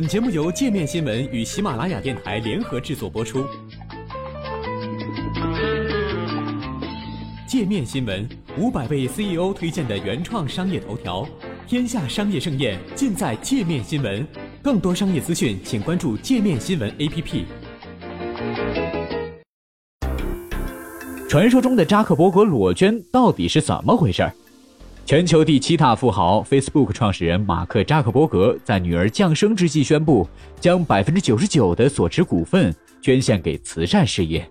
本节目由界面新闻与喜马拉雅电台联合制作播出。界面新闻五百位 CEO 推荐的原创商业头条，天下商业盛宴尽在界面新闻。更多商业资讯，请关注界面新闻 APP。传说中的扎克伯格裸捐到底是怎么回事？全球第七大富豪 Facebook 创始人马克扎克伯格在女儿降生之际宣布，将百分之九十九的所持股份捐献给慈善事业。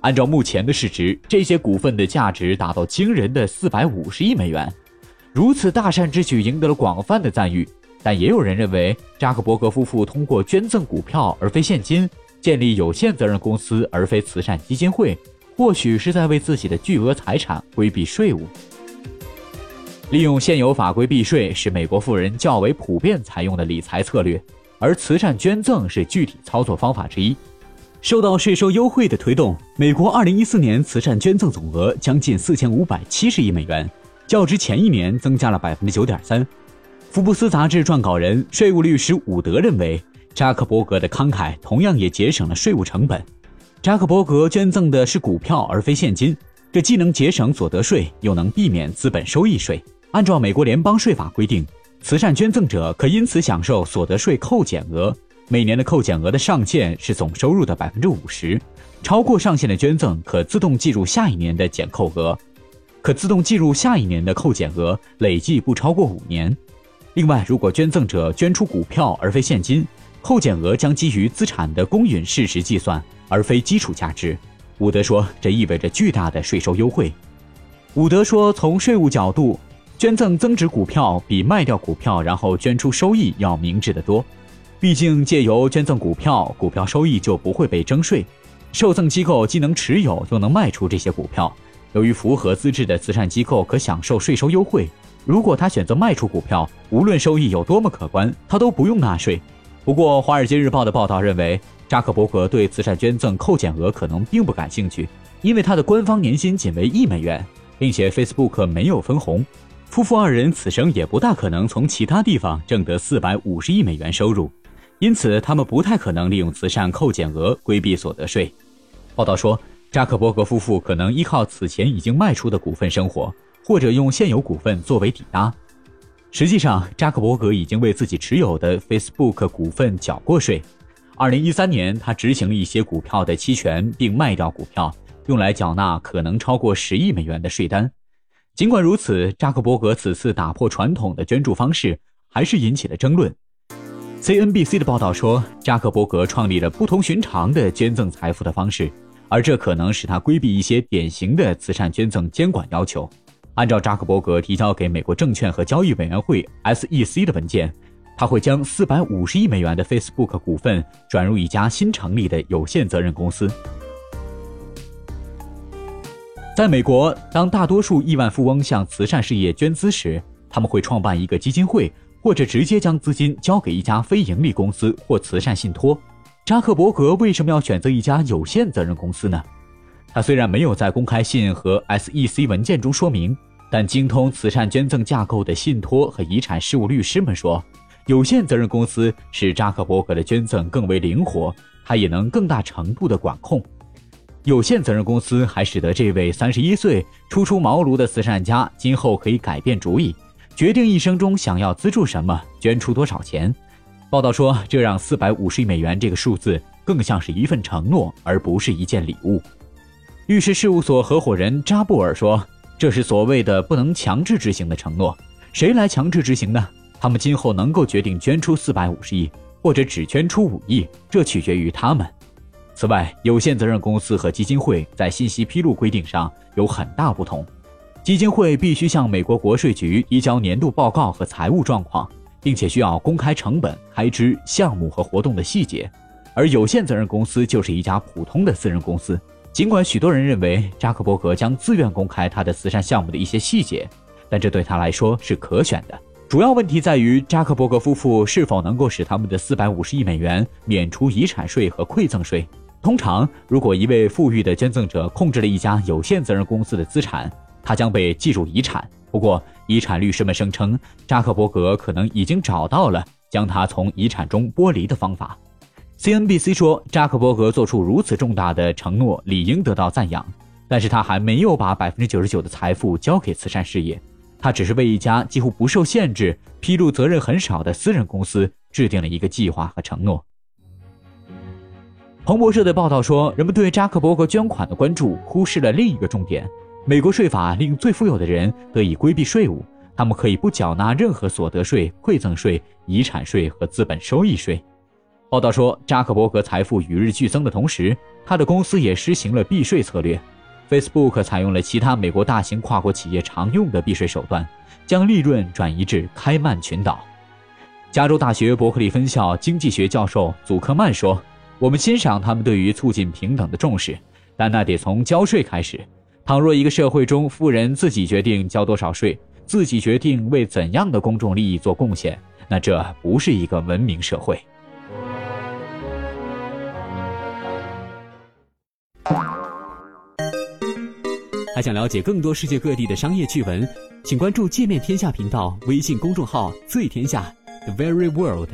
按照目前的市值，这些股份的价值达到惊人的四百五十亿美元。如此大善之举赢得了广泛的赞誉，但也有人认为，扎克伯格夫妇通过捐赠股票而非现金，建立有限责任公司而非慈善基金会，或许是在为自己的巨额财产规避税务。利用现有法规避税是美国富人较为普遍采用的理财策略，而慈善捐赠是具体操作方法之一。受到税收优惠的推动，美国2014年慈善捐赠总额将近4570亿美元，较之前一年增加了9.3%。福布斯杂志撰稿人、税务律师伍德认为，扎克伯格的慷慨同样也节省了税务成本。扎克伯格捐赠的是股票而非现金，这既能节省所得税，又能避免资本收益税。按照美国联邦税法规定，慈善捐赠者可因此享受所得税扣减额。每年的扣减额的上限是总收入的百分之五十，超过上限的捐赠可自动计入下一年的减扣额，可自动计入下一年的扣减额，累计不超过五年。另外，如果捐赠者捐出股票而非现金，扣减额将基于资产的公允事实计算，而非基础价值。伍德说，这意味着巨大的税收优惠。伍德说，从税务角度。捐赠增值股票比卖掉股票然后捐出收益要明智得多，毕竟借由捐赠股票，股票收益就不会被征税。受赠机构既能持有又能卖出这些股票，由于符合资质的慈善机构可享受税收优惠。如果他选择卖出股票，无论收益有多么可观，他都不用纳税。不过，《华尔街日报》的报道认为，扎克伯格对慈善捐赠扣减额可能并不感兴趣，因为他的官方年薪仅为一美元，并且 Facebook 没有分红。夫妇二人此生也不大可能从其他地方挣得四百五十亿美元收入，因此他们不太可能利用慈善扣减额规避所得税。报道说，扎克伯格夫妇可能依靠此前已经卖出的股份生活，或者用现有股份作为抵押。实际上，扎克伯格已经为自己持有的 Facebook 股份缴过税。二零一三年，他执行了一些股票的期权，并卖掉股票，用来缴纳可能超过十亿美元的税单。尽管如此，扎克伯格此次打破传统的捐助方式，还是引起了争论。CNBC 的报道说，扎克伯格创立了不同寻常的捐赠财富的方式，而这可能使他规避一些典型的慈善捐赠监管要求。按照扎克伯格提交给美国证券和交易委员会 SEC 的文件，他会将450亿美元的 Facebook 股份转入一家新成立的有限责任公司。在美国，当大多数亿万富翁向慈善事业捐资时，他们会创办一个基金会，或者直接将资金交给一家非盈利公司或慈善信托。扎克伯格为什么要选择一家有限责任公司呢？他虽然没有在公开信和 SEC 文件中说明，但精通慈善捐赠架构的信托和遗产事务律师们说，有限责任公司使扎克伯格的捐赠更为灵活，他也能更大程度的管控。有限责任公司还使得这位三十一岁初出茅庐的慈善家今后可以改变主意，决定一生中想要资助什么，捐出多少钱。报道说，这让四百五十亿美元这个数字更像是一份承诺，而不是一件礼物。律师事务所合伙人扎布尔说：“这是所谓的不能强制执行的承诺。谁来强制执行呢？他们今后能够决定捐出四百五十亿，或者只捐出五亿，这取决于他们。”此外，有限责任公司和基金会在信息披露规定上有很大不同。基金会必须向美国国税局移交年度报告和财务状况，并且需要公开成本、开支、项目和活动的细节，而有限责任公司就是一家普通的私人公司。尽管许多人认为扎克伯格将自愿公开他的慈善项目的一些细节，但这对他来说是可选的。主要问题在于扎克伯格夫妇是否能够使他们的四百五十亿美元免除遗产税和馈赠税。通常，如果一位富裕的捐赠者控制了一家有限责任公司的资产，他将被计入遗产。不过，遗产律师们声称，扎克伯格可能已经找到了将他从遗产中剥离的方法。CNBC 说，扎克伯格做出如此重大的承诺，理应得到赞扬。但是他还没有把百分之九十九的财富交给慈善事业，他只是为一家几乎不受限制、披露责任很少的私人公司制定了一个计划和承诺。彭博社的报道说，人们对扎克伯格捐款的关注忽视了另一个重点：美国税法令最富有的人得以规避税务，他们可以不缴纳任何所得税、馈赠税、遗产税和资本收益税。报道说，扎克伯格财富与日俱增的同时，他的公司也实行了避税策略。Facebook 采用了其他美国大型跨国企业常用的避税手段，将利润转移至开曼群岛。加州大学伯克利分校经济学教授祖克曼说：“我们欣赏他们对于促进平等的重视，但那得从交税开始。倘若一个社会中富人自己决定交多少税，自己决定为怎样的公众利益做贡献，那这不是一个文明社会。”还想了解更多世界各地的商业趣闻，请关注“界面天下”频道微信公众号“最天下 The Very World”。